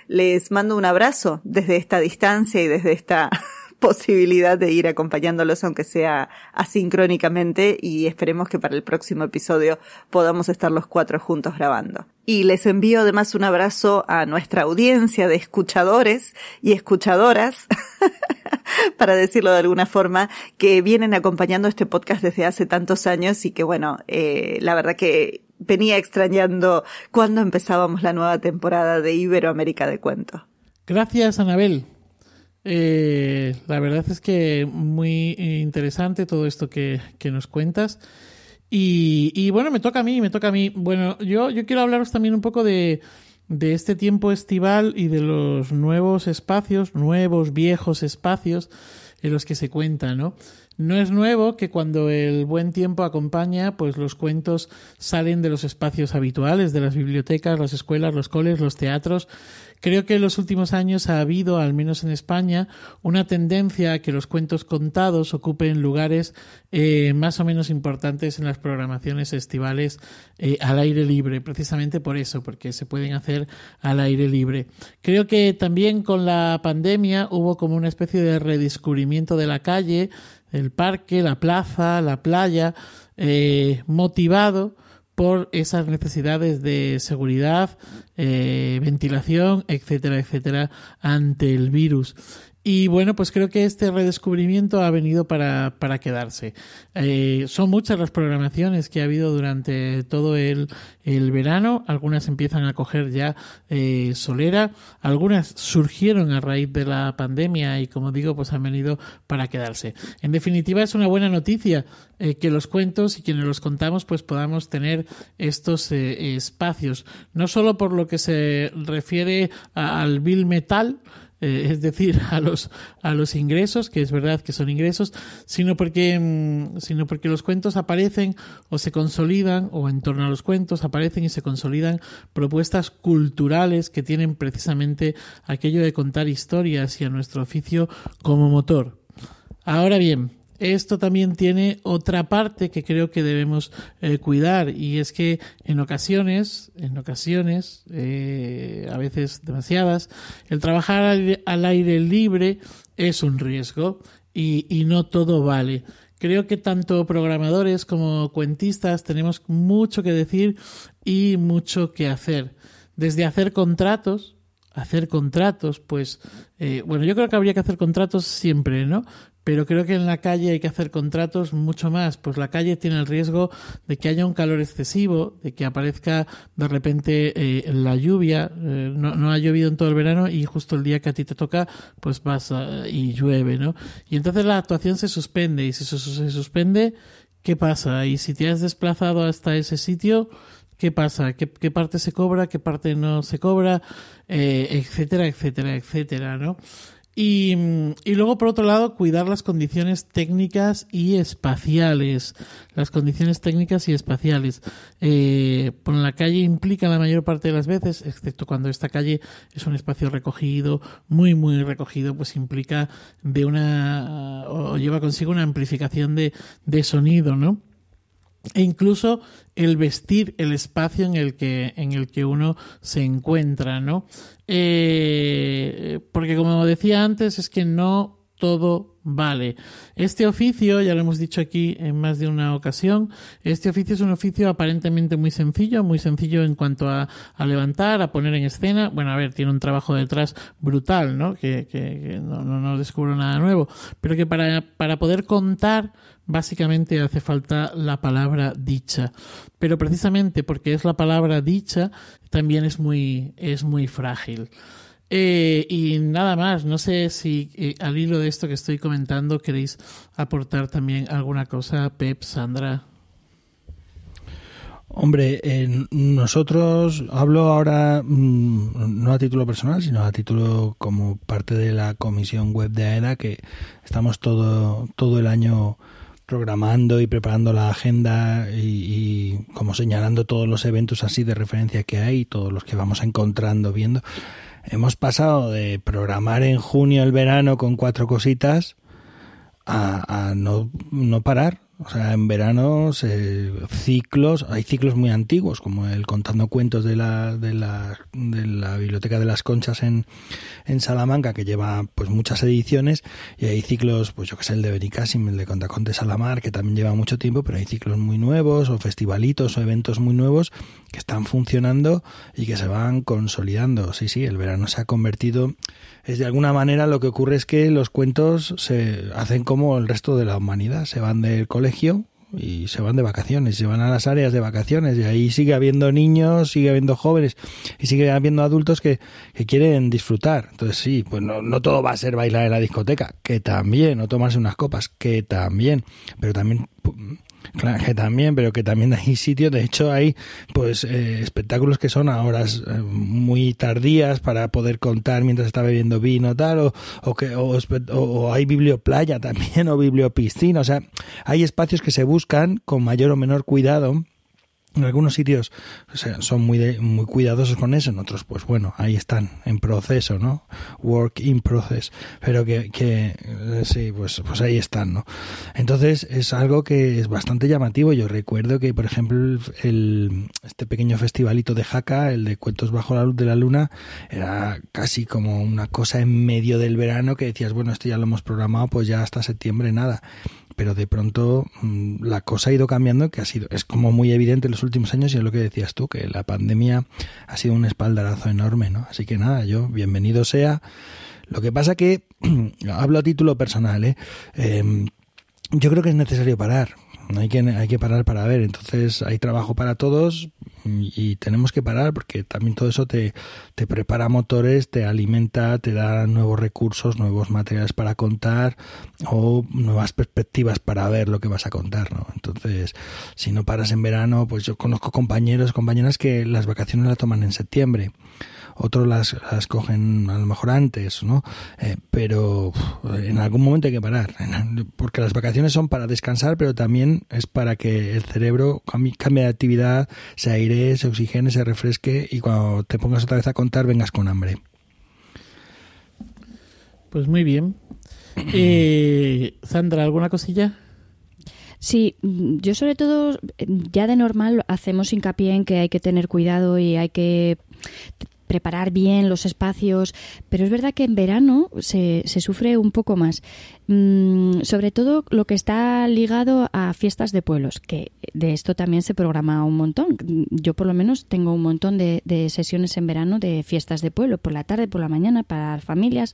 D: Les mando un abrazo desde esta distancia y desde esta [laughs] posibilidad de ir acompañándolos, aunque sea asincrónicamente, y esperemos que para el próximo episodio podamos estar los cuatro juntos grabando. Y les envío además un abrazo a nuestra audiencia de escuchadores y escuchadoras, [laughs] para decirlo de alguna forma, que vienen acompañando este podcast desde hace tantos años y que bueno, eh, la verdad que venía extrañando cuando empezábamos la nueva temporada de Iberoamérica de Cuento.
A: Gracias, Anabel. Eh, la verdad es que muy interesante todo esto que, nos cuentas. Y, bueno, me toca a mí, me toca a mí. Bueno, yo, yo quiero hablaros también un poco de, de este tiempo estival y de los nuevos espacios, nuevos, viejos espacios en los que se cuenta, ¿no? No es nuevo que cuando el buen tiempo acompaña, pues los cuentos salen de los espacios habituales, de las bibliotecas, las escuelas, los coles, los teatros, Creo que en los últimos años ha habido, al menos en España, una tendencia a que los cuentos contados ocupen lugares eh, más o menos importantes en las programaciones estivales eh, al aire libre, precisamente por eso, porque se pueden hacer al aire libre. Creo que también con la pandemia hubo como una especie de redescubrimiento de la calle, el parque, la plaza, la playa, eh, motivado por esas necesidades de seguridad, eh, ventilación, etcétera, etcétera, ante el virus. Y bueno, pues creo que este redescubrimiento ha venido para, para quedarse. Eh, son muchas las programaciones que ha habido durante todo el, el verano. Algunas empiezan a coger ya eh, solera. Algunas surgieron a raíz de la pandemia y como digo, pues han venido para quedarse. En definitiva, es una buena noticia eh, que los cuentos y quienes los contamos pues podamos tener estos espacios. No solo por lo que se refiere al bill metal, eh, es decir, [laughs] a los, a los ingresos, que es verdad que son ingresos, sino porque, mm, sino porque los cuentos aparecen o se consolidan, o en torno a los cuentos aparecen y se consolidan propuestas culturales que tienen precisamente aquello de contar historias y a nuestro oficio como motor. Ahora bien, esto también tiene otra parte que creo que debemos eh, cuidar y es que en ocasiones, en ocasiones, eh, a veces demasiadas, el trabajar al aire, libre es un riesgo y, y no todo vale. Creo que tanto programadores como cuentistas tenemos mucho que decir y mucho que hacer. Desde hacer contratos, hacer contratos, pues, eh, bueno, yo creo que habría que hacer contratos siempre, ¿no? Pero creo que en la calle hay que hacer contratos mucho más, pues la calle tiene el riesgo de que haya un calor excesivo, de que aparezca de repente eh, la lluvia, eh, no, ha llovido en todo el verano y justo el día que a ti te toca, pues vas y llueve, ¿no? Y entonces la actuación se suspende y si se, se suspende, ¿qué pasa? Y si te has desplazado hasta ese sitio, ¿qué pasa? ¿Qué, qué parte se cobra? ¿Qué parte no se cobra? Eh, etcétera, etcétera, etcétera, ¿no? Y, y, luego, por otro lado, cuidar las condiciones técnicas y espaciales. Las condiciones técnicas y espaciales. Eh, por la calle implica la mayor parte de las veces, excepto cuando esta calle es un espacio recogido, muy, muy recogido, pues implica de una, o lleva consigo una amplificación de, de sonido, ¿no? E incluso el vestir el espacio en el que en el que uno se encuentra no eh, porque como decía antes es que no todo vale. Este oficio, ya lo hemos dicho aquí en más de una ocasión, este oficio es un oficio aparentemente muy sencillo, muy sencillo en cuanto a, a levantar, a poner en escena. Bueno, a ver, tiene un trabajo detrás brutal, ¿no? Que, no, no, descubro nada nuevo, pero que para, para poder contar básicamente hace falta la palabra dicha. Pero precisamente porque es la palabra dicha, también es muy, es muy frágil. Eh, y nada más, no sé si eh, al hilo de esto que estoy comentando queréis aportar también alguna cosa, Pep, Sandra.
C: Hombre, nosotros hablo ahora mm, no a título personal, sino a título como parte de la comisión web de AEDA, que estamos todo, todo el año programando y preparando la agenda y, como señalando todos los eventos así de referencia que hay, todos los que vamos encontrando, viendo. Hemos pasado de programar en junio el verano con cuatro cositas a, a no, no parar o sea, en verano ciclos, hay ciclos muy antiguos, como el Contando Cuentos de la, de la, de la Biblioteca de las Conchas en, en Salamanca, que lleva pues muchas ediciones, y hay ciclos, pues yo que sé, el de Benicassim, el de Contaconte Salamar, que también lleva mucho tiempo, pero hay ciclos muy nuevos, o festivalitos, o eventos muy nuevos, que están funcionando y que se van consolidando. Sí, sí, el verano se ha convertido es de alguna manera lo que ocurre es que los cuentos se hacen como el resto de la humanidad, se van del colegio y se van de vacaciones, se van a las áreas de vacaciones y ahí sigue habiendo niños, sigue habiendo jóvenes y sigue habiendo adultos que, que quieren disfrutar. Entonces sí, pues no, no todo va a ser bailar en la discoteca, que también, o tomarse unas copas, que también, pero también Claro, que también, pero que también hay sitios, de hecho hay pues eh, espectáculos que son a horas eh, muy tardías para poder contar mientras está bebiendo vino tal, o, o que o, o, hay biblioplaya [laughs] también, o bibliopiscina, o sea, hay espacios que se buscan con mayor o menor cuidado en algunos sitios son muy, muy cuidadosos con eso, en otros, pues bueno, ahí están, en proceso, ¿no? Work in process. Pero que, que eh, sí, pues, pues ahí están, ¿no? Entonces es algo que es bastante llamativo. Yo recuerdo que, por ejemplo, el, este pequeño festivalito de Jaca, el de Cuentos bajo la luz de la luna, era casi como una cosa en medio del verano que decías, bueno, esto ya lo hemos programado, pues ya hasta septiembre nada pero de pronto mm, la cosa ha ido cambiando, que ha sido, es como muy evidente en los últimos años y es lo que decías tú, que la pandemia ha sido un espaldarazo enorme, ¿no? Así que nada, yo, bienvenido sea. Lo que pasa que, [clears throat] hablo a título personal, ¿eh? eh yo creo que es necesario parar. Hay que, hay que parar para ver. Entonces hay trabajo para todos y tenemos que parar porque también todo eso te, te prepara motores, te alimenta, te da nuevos recursos, nuevos materiales para contar o nuevas perspectivas para ver lo que vas a contar. ¿no? Entonces, si no paras en verano, pues yo conozco compañeros, compañeras que las vacaciones las toman en septiembre otros las, las cogen a lo mejor antes, ¿no? Eh, pero en algún momento hay que parar, porque las vacaciones son para descansar, pero también es para que el cerebro cambie, de actividad, se aire, se oxigene, se refresque y cuando te pongas otra vez a contar vengas con hambre.
A: Pues muy bien. Eh, [clears throat] Sandra, ¿alguna cosilla?
B: Sí, yo sobre todo, ya de normal hacemos hincapié en que hay que tener cuidado y hay que preparar bien los espacios, pero es verdad que en verano se, se sufre un poco más. Mm, sobre todo lo que está ligado a fiestas de pueblos, que de esto también se programa un montón. Yo por lo menos tengo un montón de, sesiones en verano de fiestas de pueblo, por la tarde, por la mañana, para familias.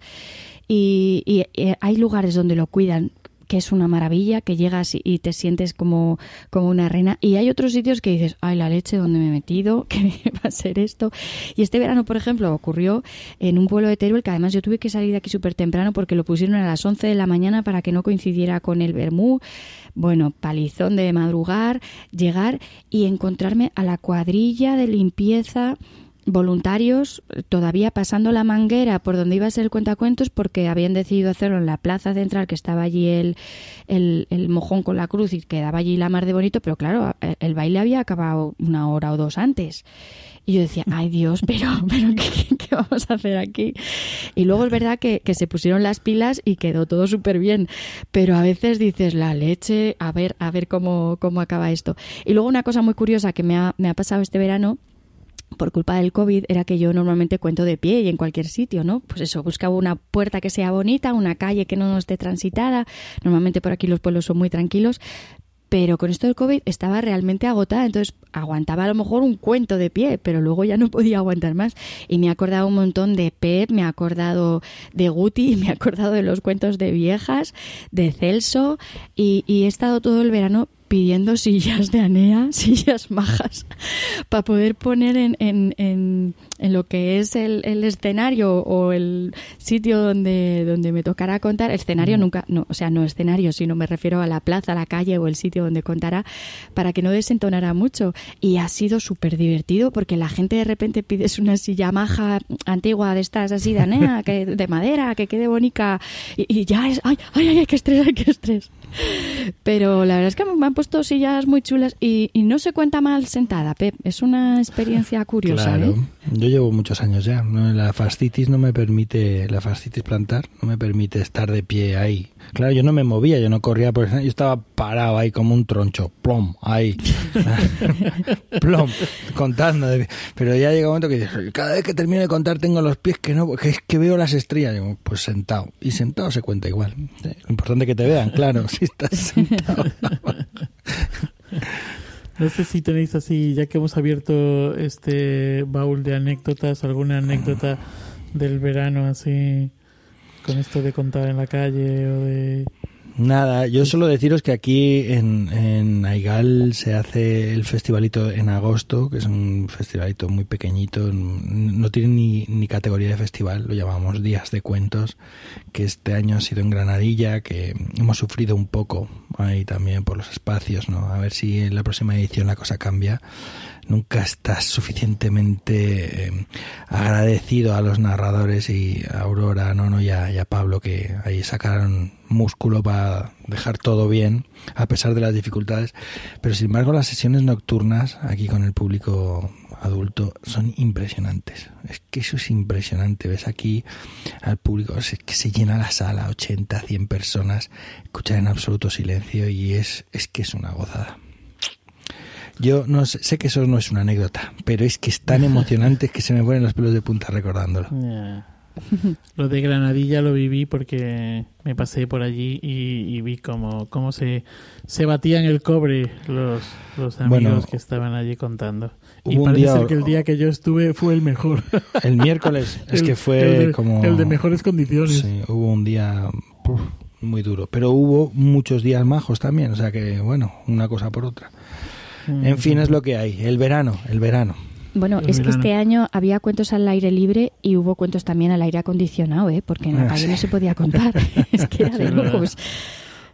B: y, y eh, hay lugares donde lo cuidan es una maravilla, que llegas y te sientes como, como una reina. Y hay otros sitios que dices, ay, la leche, ¿dónde me he metido? [laughs] ¿Qué va a ser esto? Y este verano, por ejemplo, ocurrió en un pueblo de Teruel, que además yo tuve que salir de aquí súper temprano porque lo pusieron a las 11 de la mañana para que no coincidiera con el Bermú. Bueno, palizón de madrugar, llegar y encontrarme a la cuadrilla de limpieza voluntarios todavía pasando la manguera por donde iba a ser el cuentacuentos porque habían decidido hacerlo en la plaza central que estaba allí el, el, el mojón con la cruz y quedaba allí la mar de bonito, pero claro, el, baile había acabado una hora o dos antes. Y yo decía, ay Dios, pero, [laughs] pero ¿qué, vamos a hacer aquí? Y luego es verdad que, que se pusieron las pilas y quedó todo súper bien. Pero a veces dices, la leche, a ver, a ver cómo, cómo acaba esto. Y luego una cosa muy curiosa que me ha, me ha pasado este verano por culpa del COVID era que yo normalmente cuento de pie y en cualquier sitio, ¿no? Pues eso, buscaba una puerta que sea bonita, una calle que no esté transitada. Normalmente por aquí los pueblos son muy tranquilos, pero con esto del COVID estaba realmente agotada, entonces aguantaba a lo mejor un cuento de pie, pero luego ya no [laughs] podía aguantar más. Y me he acordado un montón de Pep, me he acordado de Guti, [laughs] me he acordado de los cuentos de viejas, de Celso, y, y he estado todo el verano pidiendo [laughs] sillas de Anea, sillas majas, para poder poner en, en, en, en lo que es el, el, escenario o el sitio donde, donde me tocará contar. escenario nunca, no, o sea, no escenario, sino me refiero a la plaza, la calle o el sitio donde contará, para que no desentonara mucho. Y ha sido súper divertido porque la gente de repente pides una silla maja antigua de estas así de Anea, que, de madera, que quede bonita, y, y ya es, ay, ay, ay, qué estrés, ay, qué estrés. Pero la verdad es que me han puesto sillas muy chulas y, no se cuenta mal sentada, Pep. Es una experiencia curiosa.
C: Claro.
B: ¿eh?
C: Yo llevo muchos años ya. La fascitis no me permite, la fascitis plantar no me permite estar de pie ahí. Claro, yo no me movía, yo no corría, por yo estaba parado ahí como un troncho, plom, ahí, [laughs] plom, contando. Pero ya llega un momento que cada vez que termino de contar tengo los pies que no, que es que veo las estrellas. pues sentado. Y sentado se cuenta igual. Lo importante es que te vean, claro, [laughs] si estás sentado.
A: No sé si tenéis así, ya que hemos abierto este baúl de anécdotas, alguna anécdota del verano así, con esto de contar en la calle o de
C: Nada, yo solo deciros que aquí en, en Aigal se hace el festivalito en agosto, que es un festivalito muy pequeñito, no tiene ni, ni categoría de festival, lo llamamos Días de Cuentos, que este año ha sido en Granadilla, que hemos sufrido un poco ahí también por los espacios, ¿no? A ver si en la próxima edición la cosa cambia nunca estás suficientemente eh, agradecido a los narradores y a Aurora, Nono y a, y Pablo que ahí sacaron músculo para dejar todo bien a pesar de las dificultades. Pero sin embargo las sesiones nocturnas aquí con el público adulto son impresionantes. Es que eso es impresionante. Ves aquí al público, es que se llena la sala, 80, 100 personas, escuchan en absoluto silencio y es, es que es una gozada. Yo no sé, sé, que eso no es una anécdota, pero es que es tan [laughs] emocionante que se me ponen los pelos de punta recordándolo. [laughs]
A: Lo de Granadilla lo viví porque me pasé por allí y, vi cómo, cómo se, se batían el cobre los, los amigos que estaban allí contando. Y parece ser que el día que yo estuve fue el mejor. [laughs]
C: El miércoles, es que fue como...
A: El de mejores condiciones.
C: Sí, hubo un día muy duro, pero hubo muchos días majos también, o sea que bueno, una cosa por otra. En fin, es lo que hay. El verano, el verano.
B: Bueno, es que este año había cuentos al aire libre y hubo cuentos también al aire acondicionado, ¿eh? Porque en la ah, calle no se podía contar. [laughs] es que era de locos.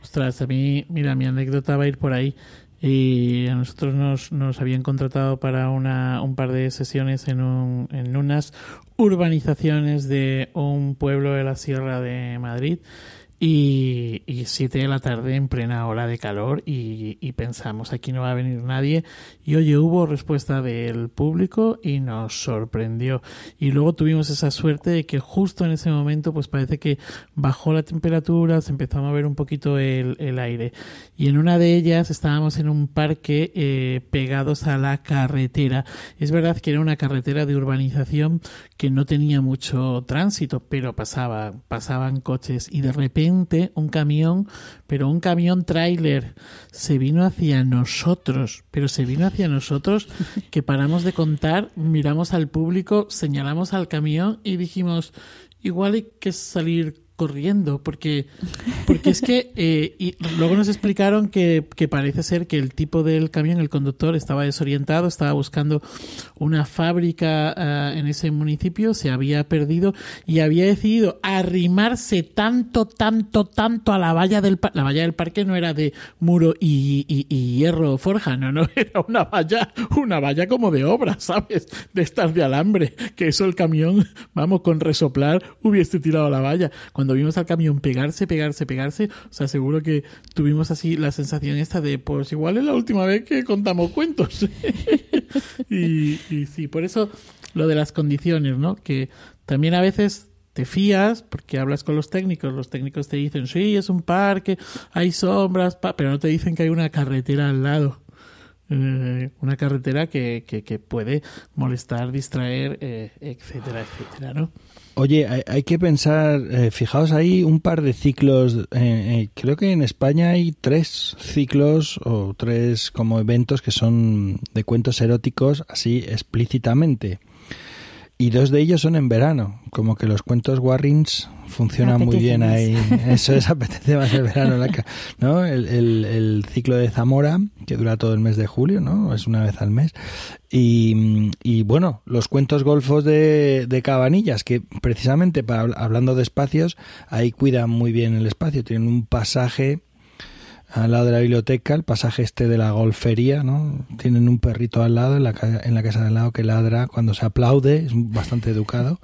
A: Ostras, a mí, mira, mi anécdota va a ir por ahí. Y a nosotros nos, nos habían contratado para una, un par de sesiones en, un, en unas urbanizaciones de un pueblo de la Sierra de Madrid y, y siete de la tarde en plena hora de calor y, y, pensamos aquí no va a venir nadie oye hubo respuesta del público y nos sorprendió. Y luego tuvimos esa suerte de que justo en ese momento pues parece que bajó la temperatura se empezó a mover un poquito el, el aire. Y en una de ellas estábamos en un parque eh, pegados a la carretera. Es verdad que era una carretera de urbanización que no tenía mucho tránsito pero pasaba pasaban coches. Y de repente un camión, pero un camión tráiler se vino hacia nosotros, pero se vino hacia nosotros que paramos de contar, miramos al público, señalamos al camión y dijimos, igual hay que salir corriendo, porque, porque es que eh, y luego nos explicaron que, que, parece ser que el tipo del camión, el conductor, estaba desorientado, estaba buscando una fábrica ah, en ese municipio, se había perdido y había decidido arrimarse tanto, tanto, tanto a la valla del la valla del parque no era de muro y, y, y hierro forja, no, no, [laughs] era una valla, una valla como de obra, ¿sabes? De estar de alambre, que eso el camión, vamos, con resoplar hubiese tirado la valla. Cuando vimos al camión pegarse, pegarse, pegarse, o sea, seguro que tuvimos así la sensación esta de, pues igual es la última vez que contamos cuentos. [laughs] y, y sí, por eso lo de las condiciones, ¿no? Que también a veces te fías porque hablas con los técnicos, los técnicos te dicen, sí, es un parque, hay sombras, pero no te dicen que hay una carretera al lado. Eh, una carretera que, que, puede molestar, distraer, eh, etcétera, etcétera, ¿no?
C: Oye, hay, que pensar, eh, fijaos ahí un par de ciclos, creo que en España hay tres ciclos o tres como eventos que son de cuentos eróticos así explícitamente. Y dos de ellos son en verano, como que los cuentos Warrings funcionan muy bien ahí. Eso es, apetece más el verano. ¿no? El, el, ciclo de Zamora, que dura todo el mes de julio, ¿no? Es una vez al mes. Y, y bueno, los cuentos golfos de, de Cabanillas, que precisamente para, hablando de espacios, ahí cuidan muy bien el espacio. Tienen un pasaje al lado de la biblioteca, el pasaje este de la golfería, ¿no? Tienen un perrito al lado, en la, en la casa de al lado, que ladra cuando se aplaude, es bastante educado,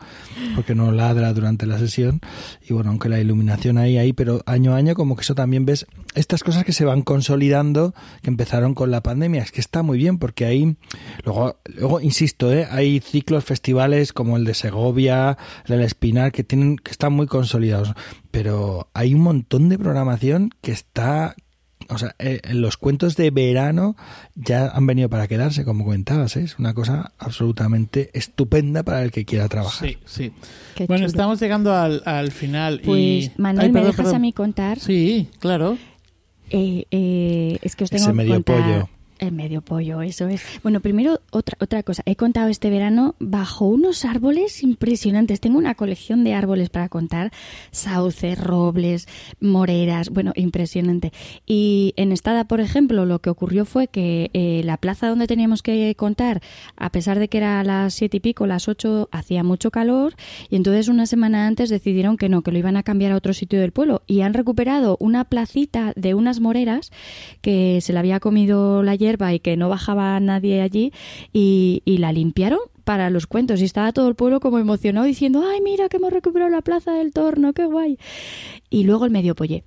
C: porque no ladra durante la sesión. Y bueno, aunque la iluminación ahí, ahí, pero año a año, como que eso también ves estas cosas que se van consolidando, que empezaron con la pandemia. Es que está muy bien, porque ahí, luego, luego insisto, ¿eh? hay ciclos, festivales como el de Segovia, el del Espinar, que tienen, que están muy consolidados. Pero hay un montón de programación que está o sea, eh, los cuentos de verano ya han venido para quedarse, como comentabas, ¿eh? es una cosa absolutamente estupenda para el que quiera trabajar.
A: Sí, sí. bueno, estamos llegando al, al final.
B: Pues, Manuel, ¿me dejas a mí contar?
A: Sí, claro.
B: Eh, eh, es que os tengo
C: Ese medio pollo.
B: El medio pollo, eso es. Bueno, primero otra otra cosa. He contado este verano bajo unos árboles impresionantes. Tengo una colección de árboles para contar. Sauces, robles, moreras, bueno, impresionante. Y en Estada, por ejemplo, lo que ocurrió fue que eh, la plaza donde teníamos que contar, a pesar de que era las siete y pico, las ocho, hacía mucho calor. Y entonces una semana antes decidieron que no, que lo iban a cambiar a otro sitio del pueblo. Y han recuperado una placita de unas moreras que se la había comido la y que no bajaba nadie allí y, la limpiaron para los cuentos y estaba todo el pueblo como emocionado diciendo, ay, mira que hemos recuperado la plaza del torno, qué guay. Y luego el medio pollé.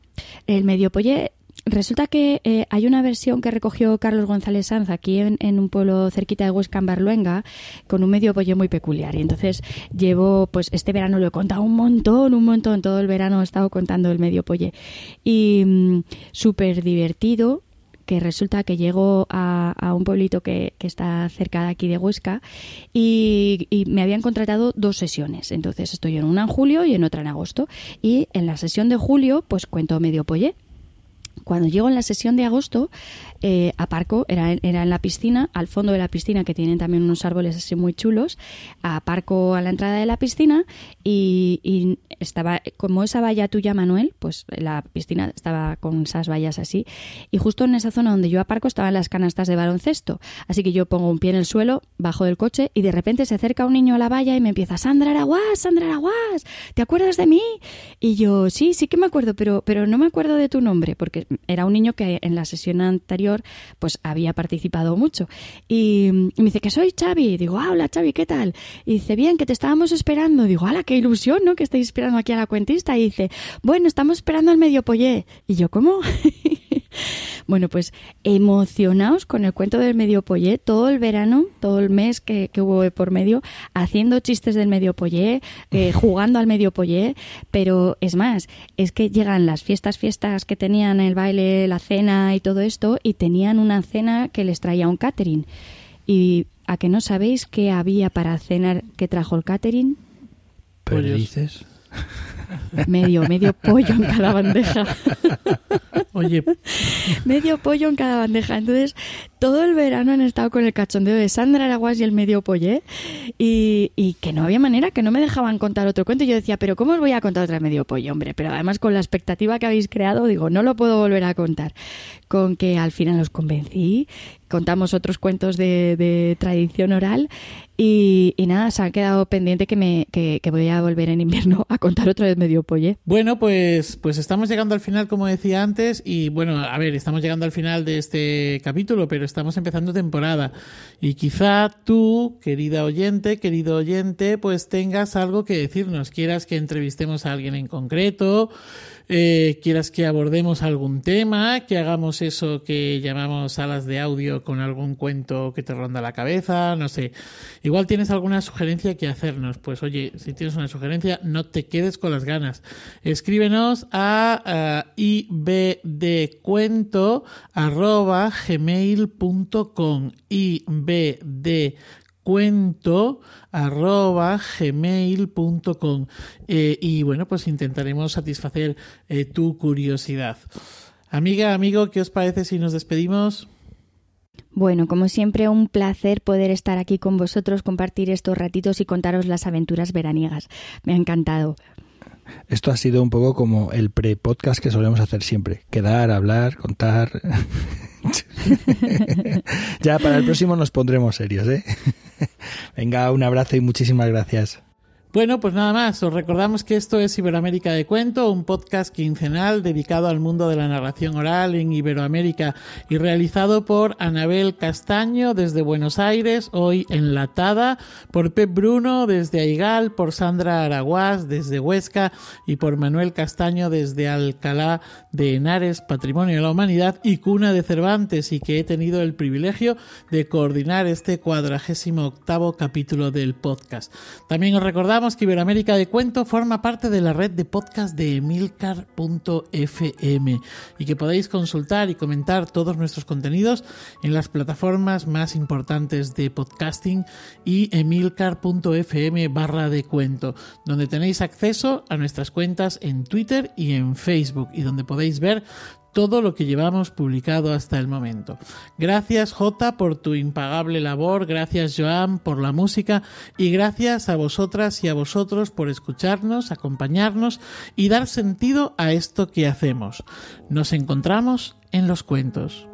B: El medio pollé Resulta que eh, hay una versión que recogió Carlos González Sanz aquí en, un pueblo cerquita de Huesca, en Barluenga, con un medio pollé muy peculiar. Y entonces llevo, pues este verano lo he contado un montón, un montón, todo el verano he estado contando el medio pollé. Y mm, súper divertido, que resulta que llego a, un pueblito que, está cerca de aquí de Huesca y, me habían contratado dos sesiones. Entonces estoy en una en julio y en otra en agosto. Y en la sesión de julio, pues cuento medio pollé. Cuando llego en la sesión de agosto, eh, aparco, era, era en la piscina, al fondo de la piscina, que tienen también unos árboles así muy chulos, aparco a la entrada de la piscina y, estaba, como esa valla tuya, Manuel, pues la piscina estaba con esas vallas así, y justo en esa zona donde yo aparco estaban las canastas de baloncesto, así que yo pongo un pie en el suelo, bajo del coche y de repente se acerca un niño a la valla y me empieza, Sandra Araguás, Sandra Araguás, ¿te acuerdas de mí? Y yo, sí, sí que me acuerdo, pero, pero no me acuerdo de tu nombre, porque era un niño que en la sesión anterior pues había participado mucho. Y, me dice que soy Xavi. digo, ah, hola Xavi, ¿qué tal? Y dice, bien, que te estábamos esperando. digo, hala, qué ilusión, ¿no? Que estáis esperando aquí a la cuentista. Y dice, bueno, estamos esperando al medio pollé. Y yo, ¿cómo? [laughs] Bueno, pues emocionados con el cuento del medio pollé todo el verano, todo el mes que, hubo por medio, haciendo chistes del medio pollé, eh, [laughs] jugando al medio pollé, pero es más, es que llegan las fiestas, fiestas que tenían el baile, la cena y todo esto, y tenían una cena que les traía un catering. ¿Y a que no sabéis qué había para cenar que trajo el catering?
C: ¿Pero dices?
B: Medio, medio pollo en cada bandeja.
A: Oye.
B: medio pollo en cada bandeja. Entonces, todo el verano han estado con el cachondeo de Sandra Araguas y el medio pollé y, y, que no había manera, que no me dejaban contar otro cuento. Y yo decía, pero ¿cómo os voy a contar otra medio pollo, hombre? Pero además con la expectativa que habéis creado, digo, no lo puedo volver a contar. Con que al final los convencí, contamos otros cuentos de, de tradición oral y, nada, se ha quedado pendiente que, me, que, voy a volver en invierno a contar otra vez medio polle.
A: Bueno, pues, pues estamos llegando al final, como decía antes, y bueno, a ver, estamos llegando al final de este capítulo, pero estamos empezando temporada. Y quizá tú, querida oyente, querido oyente, pues tengas algo que decirnos, quieras que entrevistemos a alguien en concreto, eh, quieras que abordemos algún tema, que hagamos eso que llamamos salas de audio con algún cuento que te ronda la cabeza, no sé. Igual tienes alguna sugerencia que hacernos. Pues oye, si tienes una sugerencia, no te quedes con las ganas. Escríbenos a uh, ibdcuento.gmail.com ibd cuento arroba gmail.com eh, y bueno pues intentaremos satisfacer eh, tu curiosidad amiga amigo qué os parece si nos despedimos
B: bueno, como siempre, un placer poder estar aquí con vosotros, compartir estos ratitos y contaros las aventuras veraniegas. Me ha encantado.
C: Esto ha sido un poco como el pre-podcast que solemos hacer siempre. Quedar, hablar, contar. [laughs] ya para el próximo nos pondremos serios, ¿eh? [laughs] Venga, un abrazo y muchísimas gracias.
A: Bueno, pues nada más, os recordamos que esto es Iberoamérica de Cuento, un podcast quincenal dedicado al mundo de la narración oral en Iberoamérica y realizado por Anabel Castaño desde Buenos Aires, hoy enlatada, por Pep Bruno desde Aigal, por Sandra Araguás desde Huesca y por Manuel Castaño desde Alcalá de Henares, Patrimonio de la Humanidad y Cuna de Cervantes y que he tenido el privilegio de coordinar este cuadragésimo octavo capítulo del podcast. También os recordamos que Iberoamérica de Cuento forma parte de la red de podcast de emilcar.fm y que podéis consultar y comentar todos nuestros contenidos en las plataformas más importantes de podcasting y emilcar.fm barra de cuento, donde tenéis acceso a nuestras cuentas en Twitter y en Facebook y donde podéis ver todo lo que llevamos publicado hasta el momento. Gracias J por tu impagable labor, gracias Joan por la música y gracias a vosotras y a vosotros por escucharnos, acompañarnos y dar sentido a esto que hacemos. Nos encontramos en los cuentos.